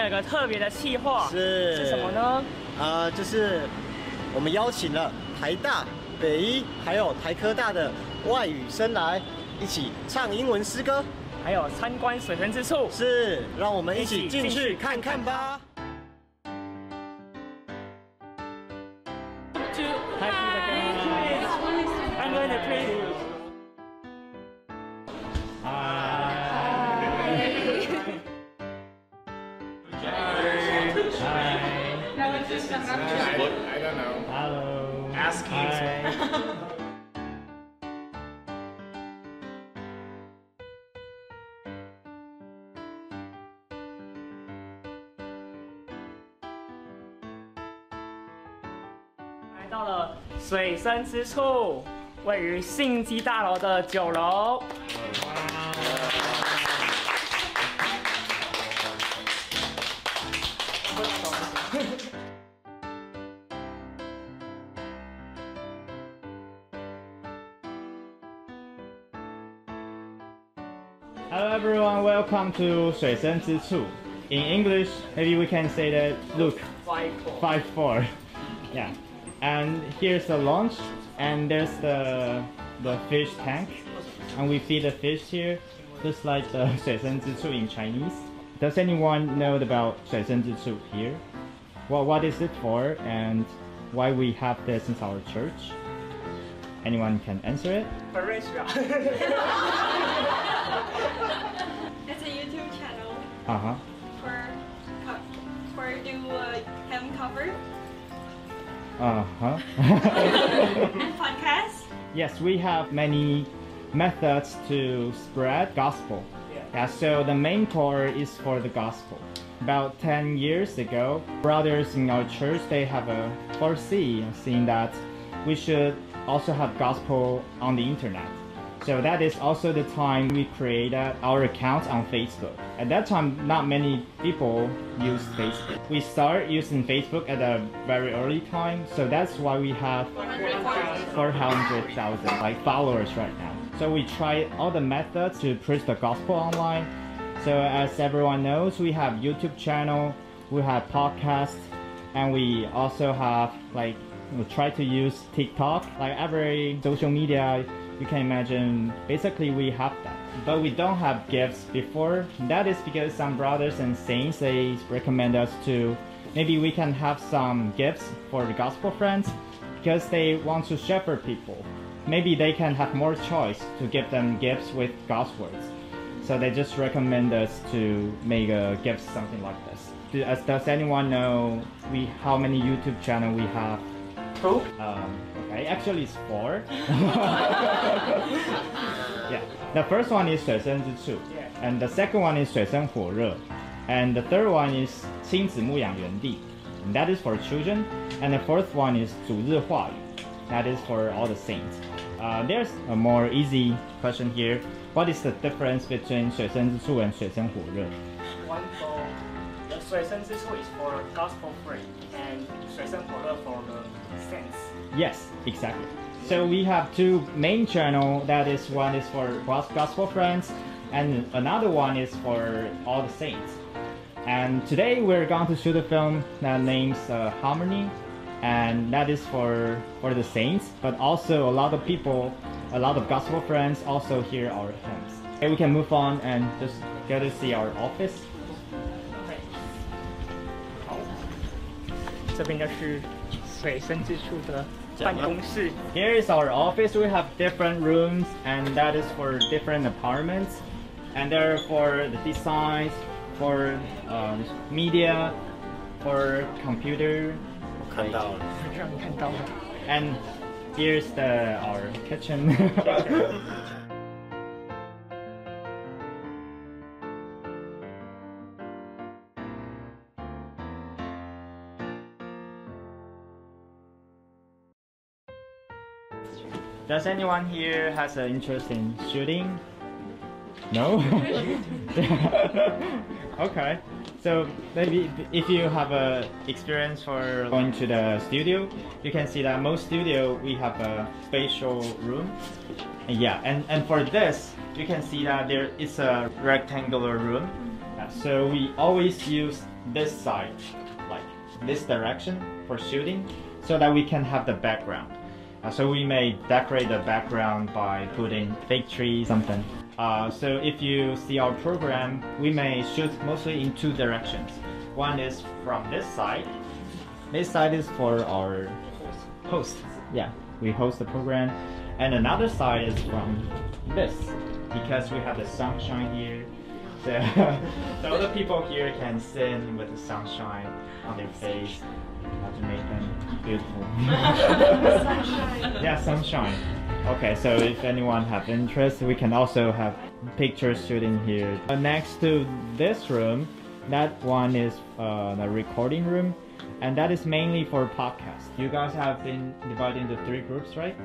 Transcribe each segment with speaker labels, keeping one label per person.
Speaker 1: 们有个特别的企划，
Speaker 2: 是
Speaker 1: 是什么呢？
Speaker 2: 啊、就是我们邀请了台大、北医还有台科大的外语生来一起唱英文诗歌，
Speaker 1: 还有参观水源之处。
Speaker 2: 是让我们一
Speaker 1: 一起
Speaker 2: 起进
Speaker 1: 去
Speaker 2: 看看吧。
Speaker 1: 之处，位于信基大楼的九楼。
Speaker 3: Hello everyone, welcome to 水深之处. In English, maybe we can say that look five four. Yeah. and here's the launch and there's the the fish tank. And we feed the fish here just like the 水深之处 in Chinese. Does anyone know about 水深之处 here? Well, what is it for and why we have this in our church? Anyone can answer it.
Speaker 4: It's a YouTube channel.
Speaker 3: Uh-huh. Uh-huh.
Speaker 4: and podcast.
Speaker 3: yes, we have many methods to spread gospel. Yeah, so the main core is for the gospel. About 10 years ago, brothers in our church, they have a foresee seeing that we should also have gospel on the internet. So that is also the time we created uh, our account on Facebook. At that time, not many people use Facebook. We started using Facebook at a very early time, so that's why we have 400,000 like followers right now. So we try all the methods to preach the gospel online. So as everyone knows, we have YouTube channel, we have podcast, and we also have like we try to use TikTok. Like every social media you can imagine, basically we have that. But we don't have gifts before. That is because some brothers and saints they recommend us to maybe we can have some gifts for the gospel friends because they want to shepherd people. Maybe they can have more choice to give them gifts with God's words. So they just recommend us to make a gift something like this. Do- As does anyone know we how many YouTube channel we have?
Speaker 1: Two.
Speaker 3: Um, Actually, it's four. yeah. The first one is 水深之处,
Speaker 1: yeah.
Speaker 3: and the second one is 水深火热, and the third one is 亲子牧养园地, and that is for children, and the fourth one is 主日话语, that is for all the saints. Uh, there's a more easy question here. What is the difference between 水深之处 and 水深火热?
Speaker 1: One for the 水深之处 is for gospel free, and 水深火热 for the saints.
Speaker 3: Yes, exactly. So we have two main channel. That is one is for gos- gospel friends, and another one is for all the saints. And today we're going to shoot a film that names uh, Harmony, and that is for for the saints. But also a lot of people, a lot of gospel friends also hear our hymns. Okay, we can move on and just go to see our office.
Speaker 1: 好，这边就是水深之处的 办公室。
Speaker 3: Here is our office. We have different rooms, and that is for different apartments. And they're for the designs, for um, media, for computer.
Speaker 2: 看到了，
Speaker 1: 让你看到了。
Speaker 3: And here's the our kitchen. Does anyone here has an interest in shooting? No? okay. So maybe if you have a experience for going to the studio, you can see that most studio we have a spatial room. Yeah, and, and for this, you can see that there is a rectangular room. So we always use this side, like this direction for shooting, so that we can have the background. Uh, so we may decorate the background by putting fake trees, something. Uh, so if you see our program, we may shoot mostly in two directions. One is from this side. This side is for our host. Yeah, we host the program. And another side is from this because we have the sunshine here. So, so other people here can sit with the sunshine on their face uh, to make them beautiful. yeah, sunshine. Okay, so if anyone have interest, we can also have pictures shooting here. Uh, next to this room, that one is uh, the recording room, and that is mainly for podcast. You guys have been divided into three groups, right?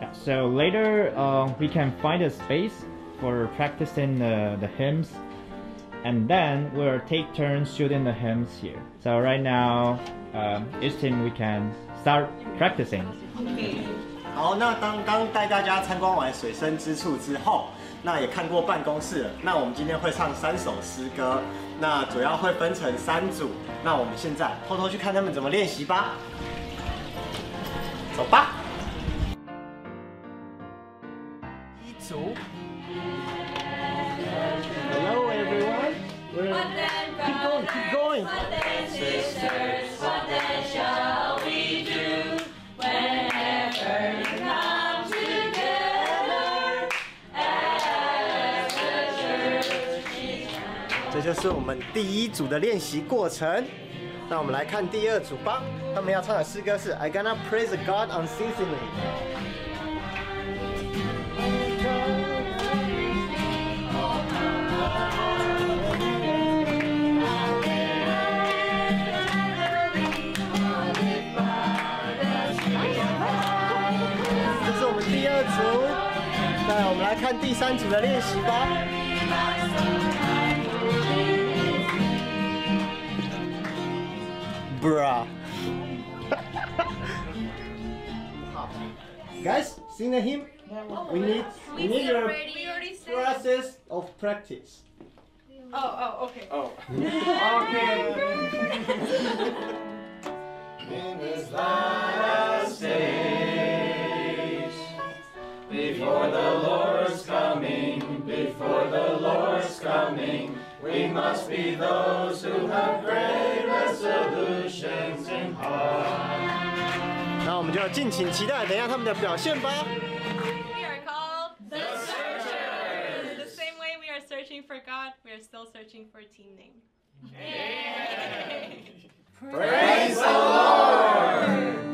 Speaker 3: Yeah. So later, uh, we can find a space for practicing the, the hymns, and then we'll take turns shooting the hymns here. So right now, um, each team we can start practicing.
Speaker 2: 好，那刚刚带大家参观完水深之处之后，那也看过办公室了。那我们今天会唱三首诗歌，那主要会分成三组。那我们现在偷偷去看他们怎么练习吧。走吧。一组。就是我们第一组的练习过程。那我们来看第二组吧，他们要唱的诗歌是 I gonna praise God unceasingly。这是我们第二组，那我们来看第三组的练习吧。Bruh. Guys, sing the hymn. We need we need your
Speaker 4: We
Speaker 2: process of practice.
Speaker 4: Oh, oh, okay. Oh.
Speaker 5: In his last days, before the Lord's coming, before the Lord's coming, we must be those who have great resolutions in heart.
Speaker 2: 那我们就敬请期待等一下他们的表现吧。
Speaker 4: We are called the Searchers. The same way we are searching for God, we are still searching for a team name.
Speaker 5: Praise the Lord!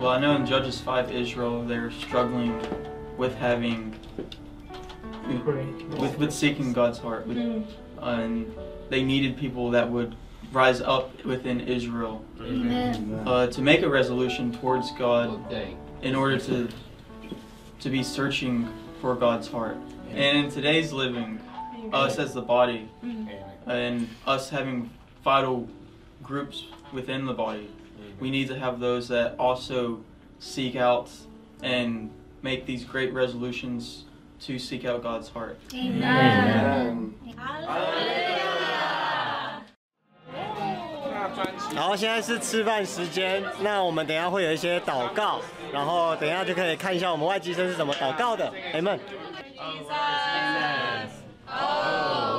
Speaker 6: Well, I know in Judges 5 Israel, they're struggling with having, with, with seeking God's heart. With,
Speaker 4: mm.
Speaker 6: And they needed people that would rise up within Israel uh, to make a resolution towards God in order to, to be searching for God's heart. And in today's living, us as the body, hmm. and us having vital groups within the body, we need to have those that also seek out and make these great resolutions to seek out God's heart.
Speaker 4: Amen.
Speaker 5: Amen. 然后现在是吃饭时间，那我们等下会有一些祷告，然后等下就可以看一下我们外籍生是怎么祷告的。Amen。
Speaker 4: Jesus, oh.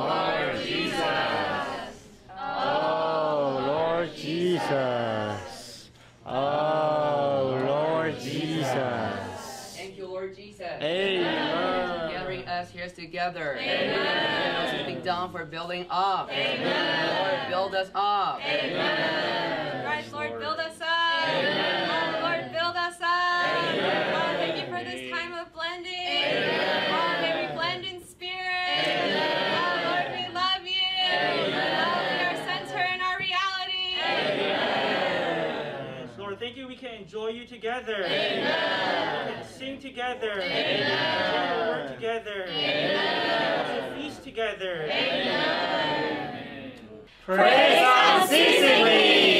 Speaker 7: together. Amen. Done for building up. Amen. Lord, build us up.
Speaker 4: Amen. Christ, Lord, build us up. Amen. Lord, build us up. Amen. you
Speaker 8: together. Amen. Sing together. Amen. Work together. Amen. To feast together. Amen.
Speaker 5: Praise unceasingly.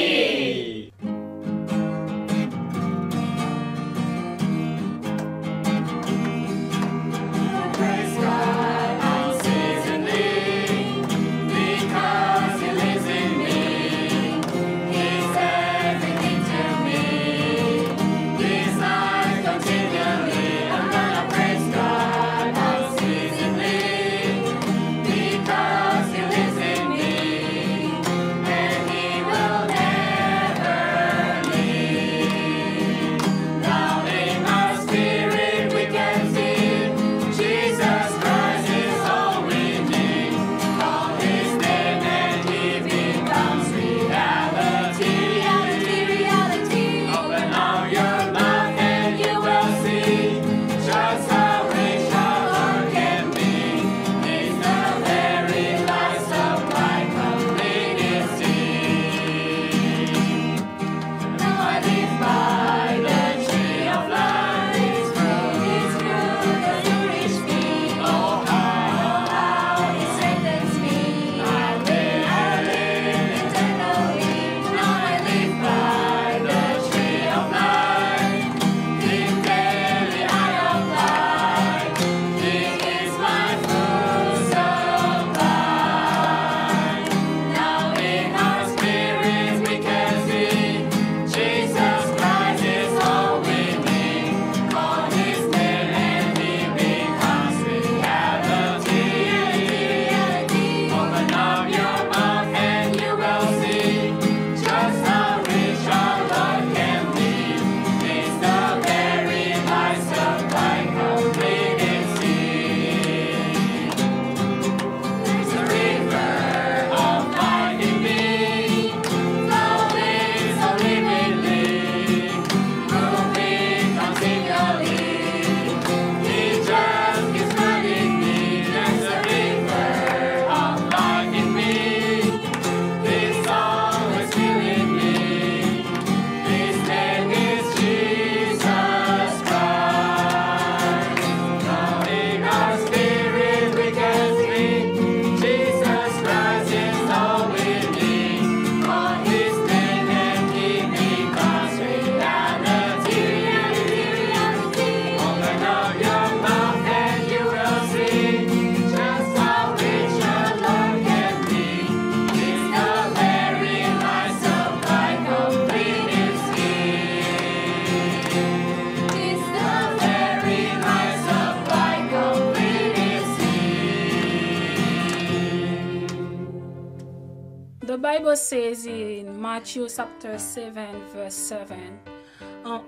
Speaker 9: Bible says in Matthew chapter 7 verse 7,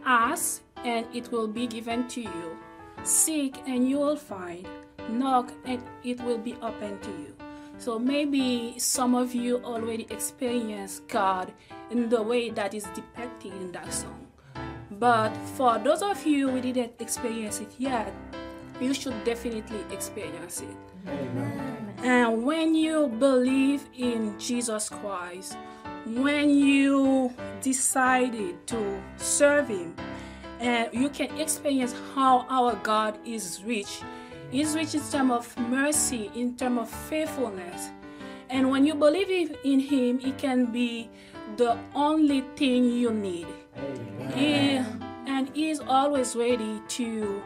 Speaker 9: Ask and it will be given to you. Seek and you will find. Knock and it will be open to you. So maybe some of you already experienced God in the way that is depicted in that song. But for those of you who didn't experience it yet, you should definitely experience it. Amen. And when you believe in Jesus Christ, when you decided to serve Him, and you can experience how our God is rich. He's rich in terms of mercy, in terms of faithfulness. And when you believe in- Him, He can be the only thing you need. He, and He's always ready to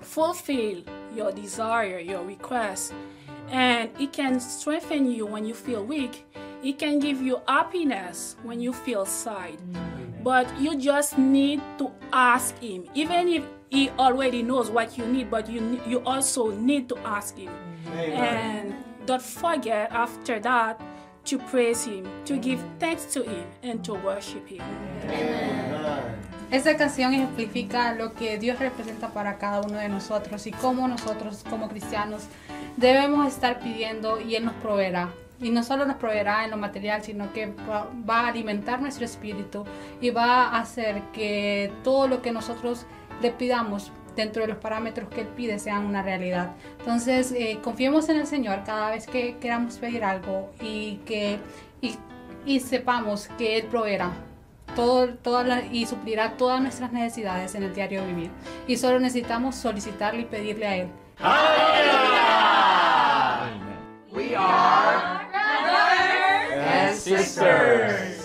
Speaker 9: fulfill your desire, your request. And it can strengthen you when you feel weak. It can give you happiness when you feel sad. But you just need to ask Him, even if He already knows what you need, but you, you also need to ask Him. And don't forget after that to praise Him, to give thanks to Him, and to worship Him.
Speaker 10: Esta canción ejemplifica lo que Dios representa para cada uno de nosotros y cómo nosotros como cristianos debemos estar pidiendo y Él nos proveerá. Y no solo nos proveerá en lo material, sino que va va a alimentar nuestro espíritu y va a hacer que todo lo que nosotros le pidamos dentro de los parámetros que Él pide sean una realidad. Entonces, eh, confiemos en el Señor cada vez que queramos pedir algo y que y, y sepamos que Él proveerá todo, todas las- y suplirá todas nuestras necesidades en el diario vivir. Y solo necesitamos solicitarle y pedirle a Él.
Speaker 5: We are brothers and sisters.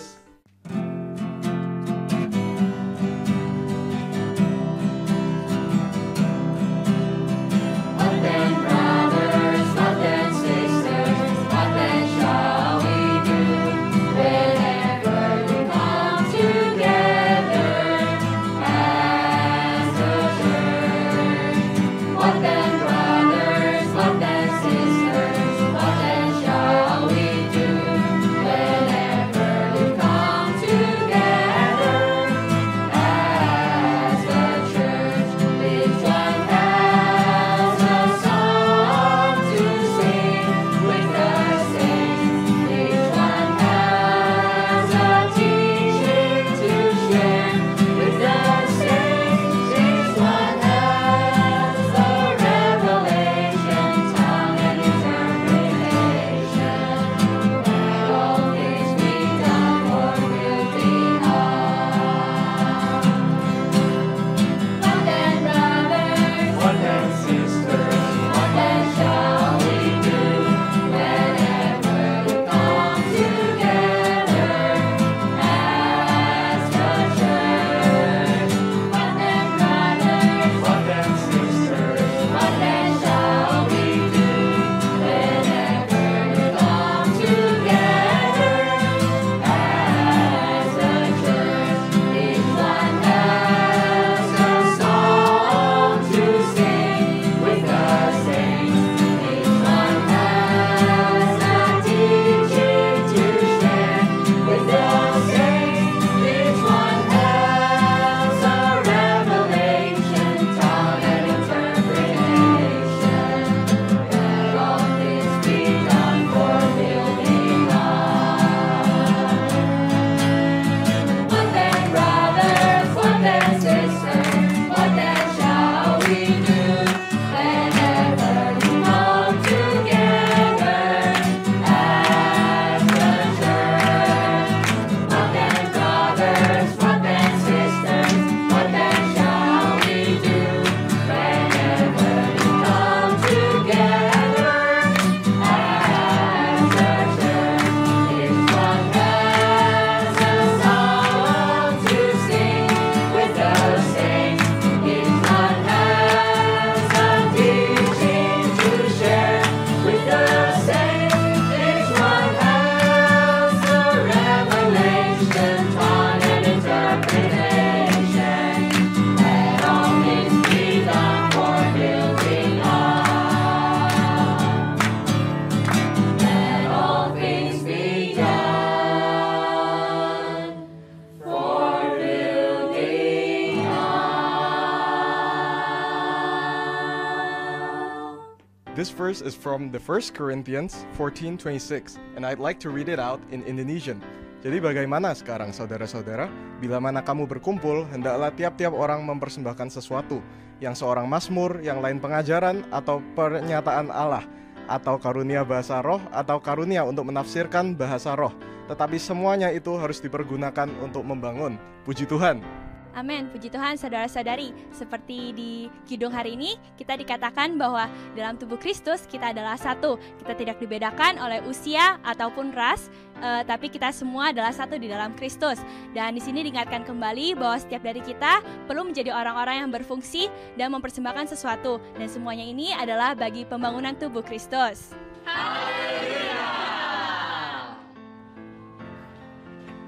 Speaker 11: From the 1 Corinthians 14:26 and I'd like to read it out in Indonesian. Jadi bagaimana sekarang saudara-saudara? Bila mana kamu berkumpul, hendaklah tiap-tiap orang mempersembahkan sesuatu, yang seorang mazmur, yang lain pengajaran atau pernyataan Allah, atau karunia bahasa roh atau karunia untuk menafsirkan bahasa roh. Tetapi semuanya itu harus dipergunakan untuk membangun. Puji Tuhan.
Speaker 12: Amin, puji Tuhan saudara-saudari. Seperti di kidung hari ini, kita dikatakan bahwa dalam tubuh Kristus kita adalah satu. Kita tidak dibedakan oleh usia ataupun ras, eh, tapi kita semua adalah satu di dalam Kristus. Dan di sini diingatkan kembali bahwa setiap dari kita perlu menjadi orang-orang yang berfungsi dan mempersembahkan sesuatu. Dan semuanya ini adalah bagi pembangunan tubuh Kristus.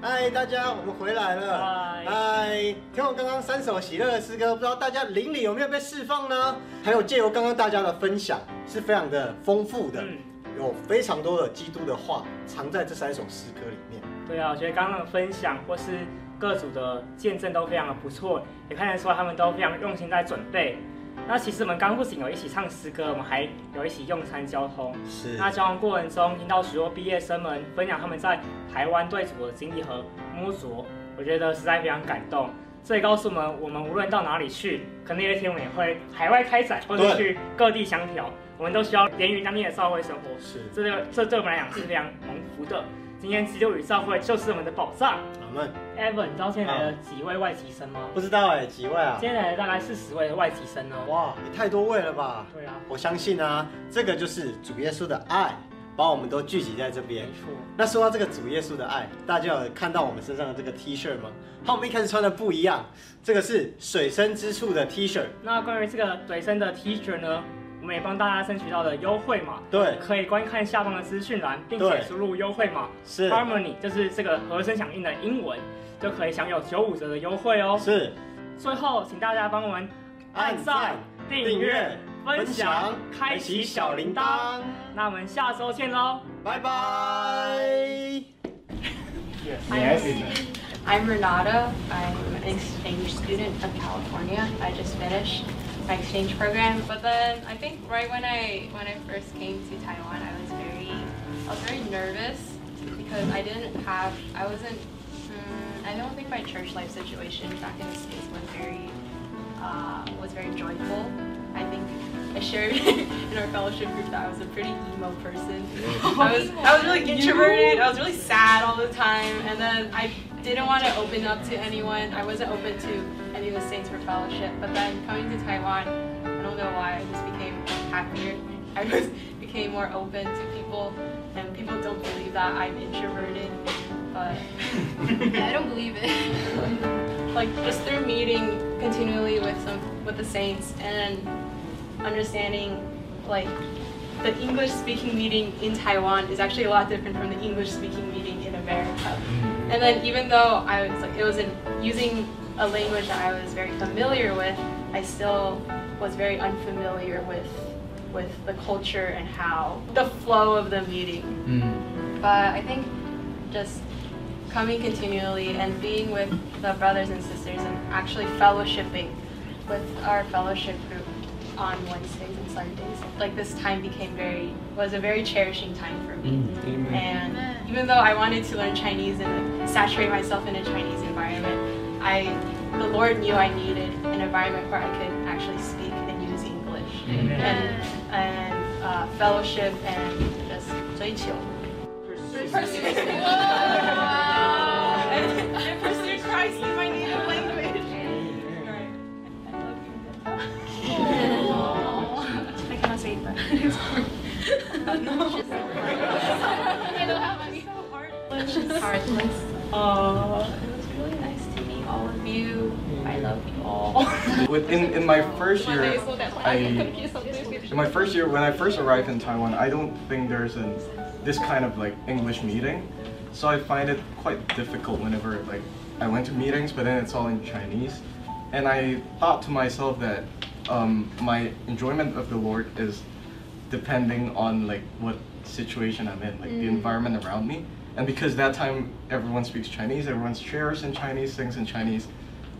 Speaker 2: 嗨，大家，我们回来了。嗨，听完刚刚三首喜乐的诗歌，不知道大家灵里有没有被释放呢？还有借由刚刚大家的分享，是非常的丰富的，有非常多的基督的话藏在这三首诗歌里面。
Speaker 13: 对啊，我觉得刚刚的分享或是各组的见证都非常的不错，也看得出来他们都非常用心在准备。那其实我们刚刚不仅有一起唱诗歌，我们还有一起用餐交通。
Speaker 2: 是
Speaker 13: 那交通过程中，听到许多毕业生们分享他们在台湾对主的经历和摸索，我觉得实在非常感动。这也告诉我们，我们无论到哪里去，可能有一天我们也会海外开展，或者去各地相调，我们都需要连于当地的社会生活。
Speaker 2: 是，
Speaker 13: 这个这对我们来讲是非常蒙福的。今天基督与教会就是我们的宝藏。
Speaker 2: 我们
Speaker 13: Evan，你知道今天来了几位外籍生吗？
Speaker 2: 不知道哎，几位啊？
Speaker 13: 今天来了大概四十位的外籍生哦。
Speaker 2: 哇，也太多位了吧？
Speaker 13: 对啊，
Speaker 2: 我相信啊，这个就是主耶稣的爱，把我们都聚集在这边。没错那说到这个主耶稣的爱，大家有看到我们身上的这个 T 恤吗？和我们一开始穿的不一样，这个是水深之处的 T 恤。
Speaker 13: 那关于这个水深的 T 恤呢，我们也帮大家争取到了优惠码，
Speaker 2: 对
Speaker 13: 可以观看下方的资讯栏，并且输入优惠码
Speaker 2: 是
Speaker 13: Harmony，就是这个和声响应的英文，就可以享有九五折的优惠哦。
Speaker 2: 是。
Speaker 13: 最后，请大家帮我们
Speaker 2: 按赞、
Speaker 13: 订阅、分
Speaker 2: 分享
Speaker 13: 享、开启小铃铛。那我们下周见喽，
Speaker 2: 拜拜。Yes.
Speaker 14: I'm Renata. I'm an exchange student from California. I just finished my exchange program. But then I think right when I when I first came to Taiwan, I was very I was very nervous because I didn't have I wasn't mm, I don't think my church life situation back in the states was very uh, was very joyful. I think I shared in our fellowship group that I was a pretty emo person. I was I was really introverted. I was really sad all the time, and then I didn't want to open up to anyone. I wasn't open to any of the saints for fellowship. But then coming to Taiwan, I don't know why I just became happier. I just became more open to people, and people don't believe that I'm introverted, but
Speaker 4: I don't believe it.
Speaker 14: like just through meeting continually with some with the saints and understanding like the English speaking meeting in Taiwan is actually a lot different from the English speaking meeting in America. Mm. And then even though I was like it was in using a language that I was very familiar with, I still was very unfamiliar with with the culture and how the flow of the meeting. Mm. But I think just coming continually and being with the brothers and sisters and actually fellowshipping with our fellowship group on Wednesdays and Sundays. Like this time became very was a very cherishing time for me. And even though I wanted to learn Chinese and like, saturate myself in a Chinese environment, I the Lord knew I needed an environment where I could actually speak and use English
Speaker 13: Amen.
Speaker 14: and and uh, fellowship and just 追求。Pursue, my
Speaker 11: first year, I in my first year when I first arrived in Taiwan, I don't think there's an this kind of like English meeting, so I find it quite difficult whenever like I went to meetings, but then it's all in Chinese, and I thought to myself that um, my enjoyment of the Lord is depending on like what situation I'm in, like the
Speaker 14: Mm.
Speaker 11: environment around me. And because that time everyone speaks Chinese, everyone's shares in Chinese, things in Chinese,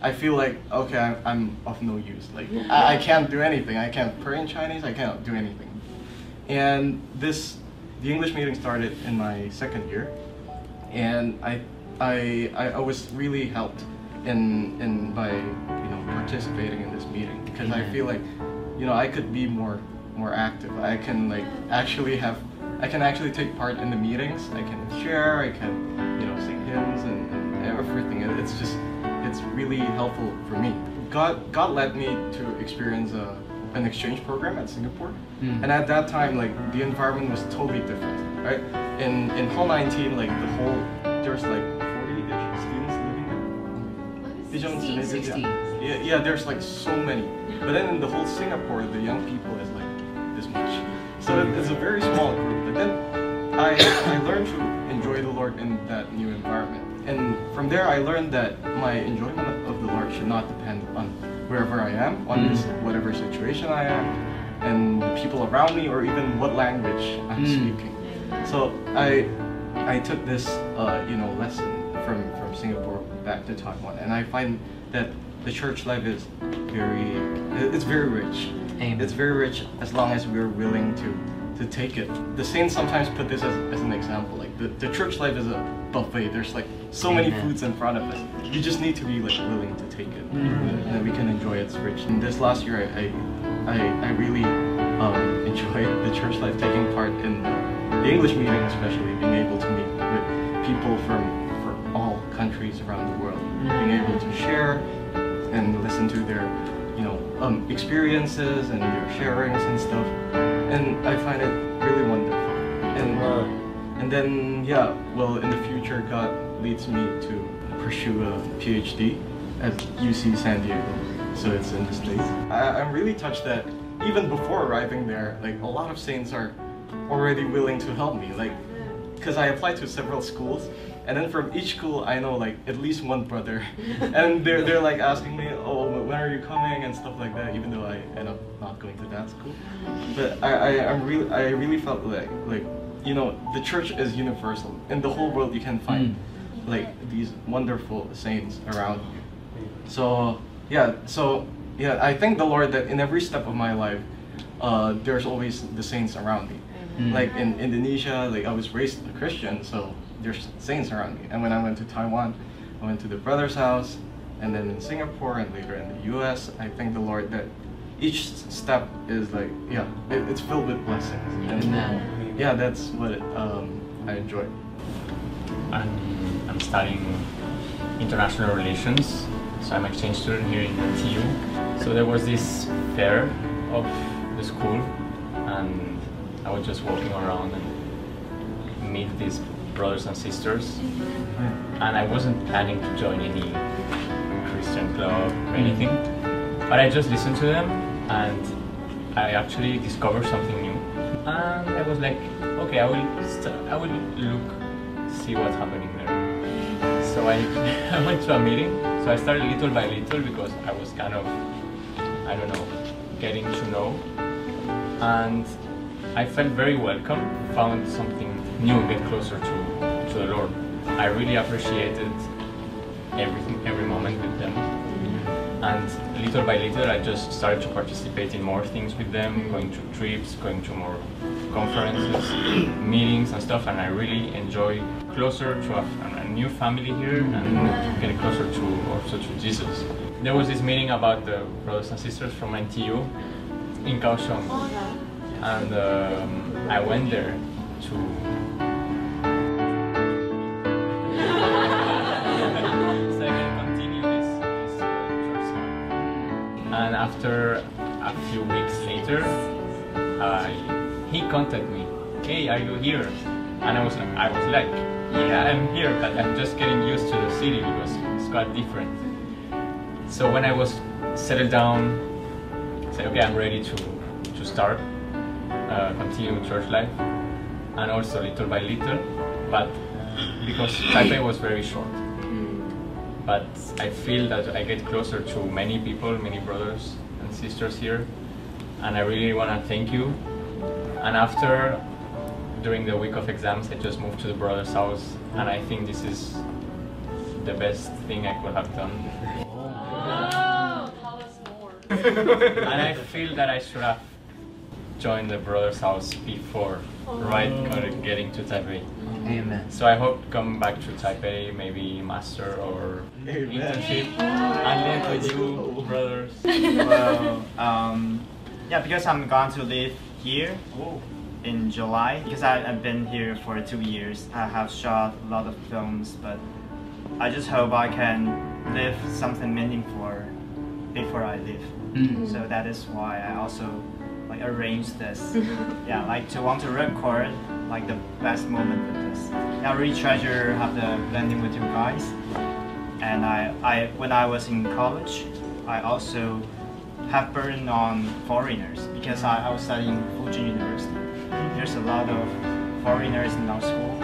Speaker 11: I feel like okay, I'm, I'm of no use. Like I, I can't do anything. I can't pray in Chinese. I can't do anything. And this, the English meeting started in my second year, and I, I, I, I was really helped in, in by you know participating in this meeting because I feel like, you know, I could be more more active. I can like actually have, I can actually take part in the meetings. I can share. I can, you know, sing hymns and, and everything. It's just, really helpful for me. God, God led me to experience a, an exchange program at Singapore,
Speaker 15: mm.
Speaker 11: and at that time, like the environment was totally different, right? In in Hall 19, like the whole there's like 40-ish students living there. 16, 16. Yeah, yeah, there's like so many. But then in the whole Singapore, the young people is like this much. So it's a very small group. But then I I learned to enjoy the Lord in that new environment. And from there, I learned that my enjoyment of the Lord should not depend on wherever I am, on this, whatever situation I am, and the people around me, or even what language I'm speaking. So I, I took this, uh, you know, lesson from, from Singapore back to Taiwan, and I find that the church life is very, it's very rich. It's very rich as long as we're willing to, to take it. The saints sometimes put this as, as an example. Like the, the church life is a buffet. There's like so many foods in front of us. You just need to be like willing to take it, and then we can enjoy its rich. And this last year, I, I, I, really um, enjoyed the church life, taking part in the, the English meeting, especially being able to meet with people from, from all countries around the world, being able to share and listen to their, you know, um, experiences and their sharings and stuff. And I find it really wonderful. And uh, and then yeah, well, in the future, God leads me to pursue a PhD at UC San Diego. So it's in the states. I, I'm really touched that even before arriving there, like a lot of saints are already willing to help me. Like, because I applied to several schools, and then from each school I know like at least one brother, and they're they're like asking me, oh, when are you coming and stuff like that. Even though I end up not going to that school, but I I I'm really I really felt like like you know the church is universal. In the whole world, you can find like these wonderful saints around you. So yeah, so yeah, I thank the Lord that in every step of my life, uh, there's always the saints around me.
Speaker 15: Mm.
Speaker 11: Like in Indonesia, like I was raised a Christian, so there's saints around me. And when I went to Taiwan, I went to the brother's house, and then in Singapore and later in the U.S. I thank the Lord that each step is like yeah, it, it's filled with blessings. And
Speaker 15: Amen.
Speaker 11: yeah, that's what it, um, I enjoy.
Speaker 16: I'm, I'm studying international relations, so I'm exchange student here in TU. So there was this fair of the school, and I was just walking around and meet these brothers and sisters. And I wasn't planning to join any Christian club or anything, but I just listened to them, and I actually discovered something new. And I was like, okay, I will, I will look see what's happening there. So I, I went to a meeting. So I started little by little because I was kind of, I don't know, getting to know. And I felt very welcome, found something new, get closer to, to the Lord. I really appreciated everything, every. And little by little, I just started to participate in more things with them, going to trips, going to more conferences, meetings and stuff. And I really enjoy closer to a, a new family here and getting closer to also to Jesus. There was this meeting about the brothers and sisters from NTU in Kaohsiung, and um, I went there to after a few weeks later, uh, he contacted me. Hey, are you here? And I was like, I was like, yeah, I'm here, but I'm just getting used to the city because it's quite different. So when I was settled down, I said, okay, I'm ready to to start, uh, continue church life, and also little by little, but because Taipei was very short. But I feel that I get closer to many people, many brothers and sisters here, and I really want to thank you. And after, during the week of exams, I just moved to the brother's house, and I think this is the best thing I could have done.
Speaker 14: Oh, tell us more.
Speaker 16: and I feel that I should have join the brother's house before, right, uh, getting to Taipei.
Speaker 7: Amen.
Speaker 16: So I hope to come back to Taipei, maybe master or internship, and live with you, brothers.
Speaker 3: well, um, yeah, because I'm going to live here in July. Because I, I've been here for two years. I have shot a lot of films, but I just hope I can live something meaningful before I leave.
Speaker 7: Mm.
Speaker 3: So that is why I also like arrange this. yeah, like to want to record like the best moment with this. I really treasure have the blending with you guys. And I, I when I was in college, I also have burden on foreigners because I, I was studying Fu Jen University. There's a lot of foreigners in our school,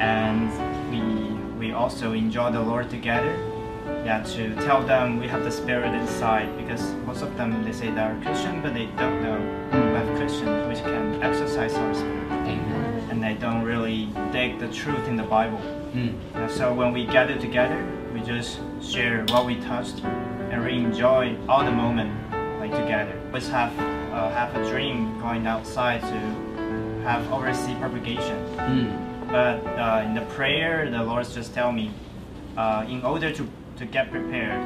Speaker 3: and we we also enjoy the Lord together. Yeah, to tell them we have the Spirit inside because most of them they say they are Christian, but they don't know we have Christian which can exercise our spirit, and they don't really dig the truth in the Bible. Yeah, so when we gather together, we just share what we touched and we enjoy all the moment like together. Always have uh, have a dream going outside to have overseas propagation. But uh, in the prayer, the Lord just tell me, uh, in order to, to get prepared,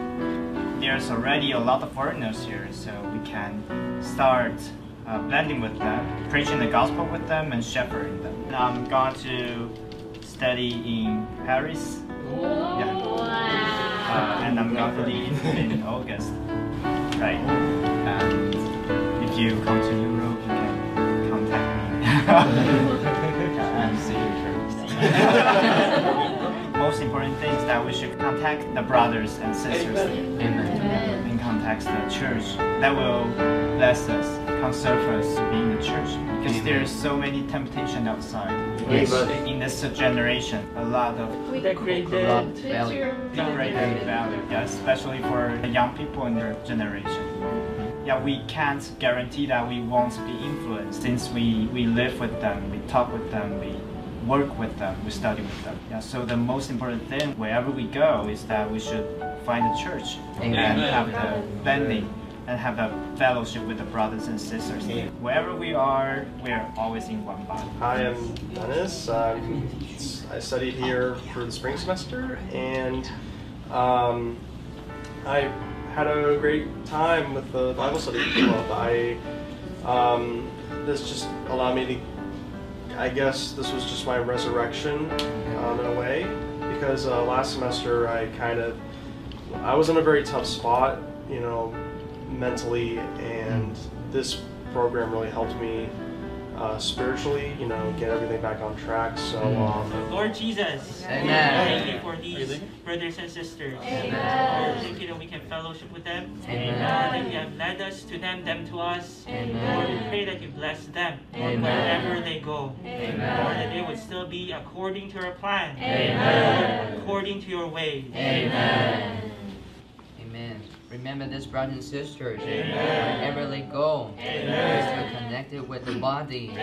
Speaker 3: there's already a lot of foreigners here, so we can start uh, blending with them, preaching the gospel with them, and shepherding them. And I'm going to study in Paris. Yeah. Uh, and I'm going to leave in August. Right. And if you come to Europe, you can contact me. and see you Most important thing is that we should contact the brothers and sisters and contact the church. That will bless us, conserve us to be in the church. Because there's so many temptation outside.
Speaker 7: Yes.
Speaker 3: In this generation, a lot of
Speaker 7: Corrupt value.
Speaker 3: degraded value, yeah, especially for the young people in their generation. Yeah, we can't guarantee that we won't be influenced since we, we live with them, we talk with them, we work with them, we study with them. Yeah, so the most important thing wherever we go is that we should find a church
Speaker 7: Amen.
Speaker 3: and have the blending and have a fellowship with the brothers and sisters. Wherever we are, we're always in one body.
Speaker 11: Hi, I'm Dennis. Um, I studied here for the spring semester, and um, I had a great time with the Bible study club. I um, this just allowed me to. I guess this was just my resurrection um, in a way, because uh, last semester I kind of I was in a very tough spot, you know, mentally, and this program really helped me uh, spiritually, you know, get everything back on track. So, um,
Speaker 1: Lord Jesus,
Speaker 7: Amen.
Speaker 1: thank you for these brothers and sisters.
Speaker 7: Amen.
Speaker 1: Lord, thank you that we can fellowship with them.
Speaker 7: Amen.
Speaker 1: Lord, that you have led us to them, them to us.
Speaker 7: Amen.
Speaker 1: Lord, we pray that you bless them
Speaker 7: Amen.
Speaker 1: wherever they go.
Speaker 7: Amen.
Speaker 1: Lord, that they would still be according to your plan.
Speaker 7: Amen.
Speaker 1: Lord, according to your ways.
Speaker 7: Amen. Amen. Remember this, brothers and sisters. Wherever they go, they're still connected with the body, Bro-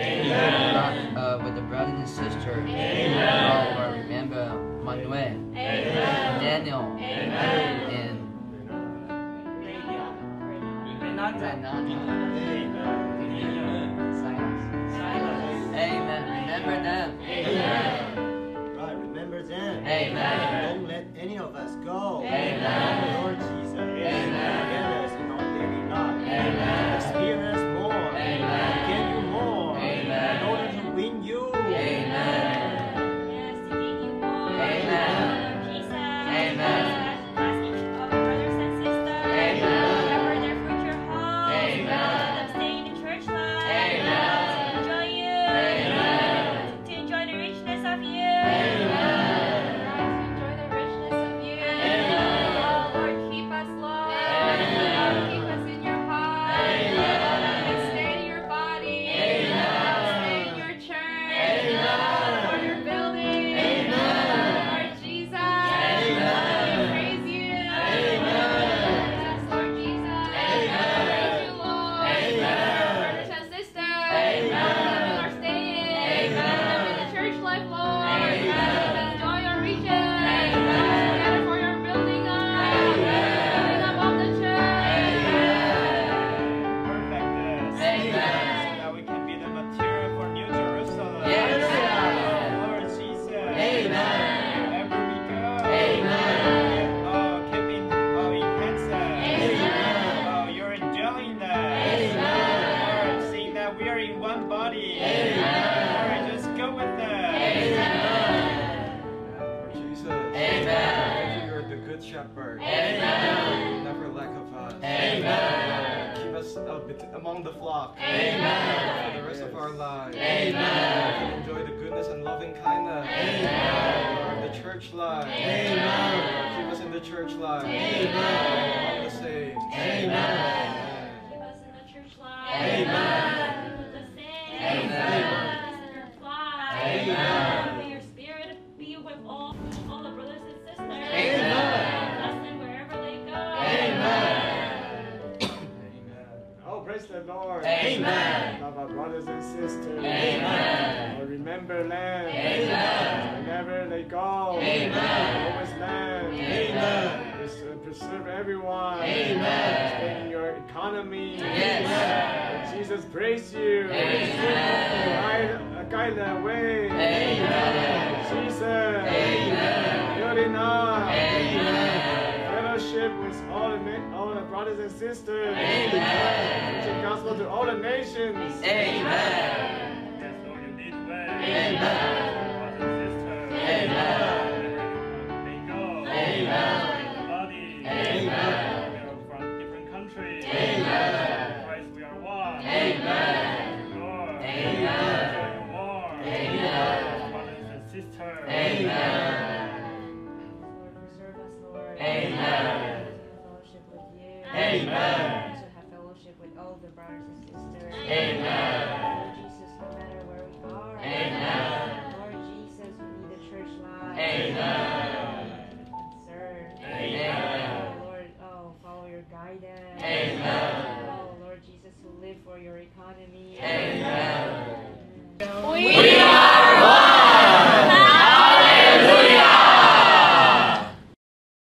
Speaker 7: uh, with the brothers and sisters. Lord, remember Manuel, Daniel, and Amen. Remember them.
Speaker 2: Right,
Speaker 7: Amen.
Speaker 17: economy.
Speaker 18: Yes.
Speaker 17: Jesus, praise you.
Speaker 18: Amen.
Speaker 17: Guide, the way.
Speaker 18: Amen.
Speaker 17: Jesus.
Speaker 18: Amen.
Speaker 17: Good enough.
Speaker 18: Amen.
Speaker 17: Fellowship with all the all the brothers and sisters.
Speaker 18: Amen.
Speaker 17: Preach the gospel to all the nations.
Speaker 18: Amen.
Speaker 19: That's all you
Speaker 20: need,
Speaker 18: Amen.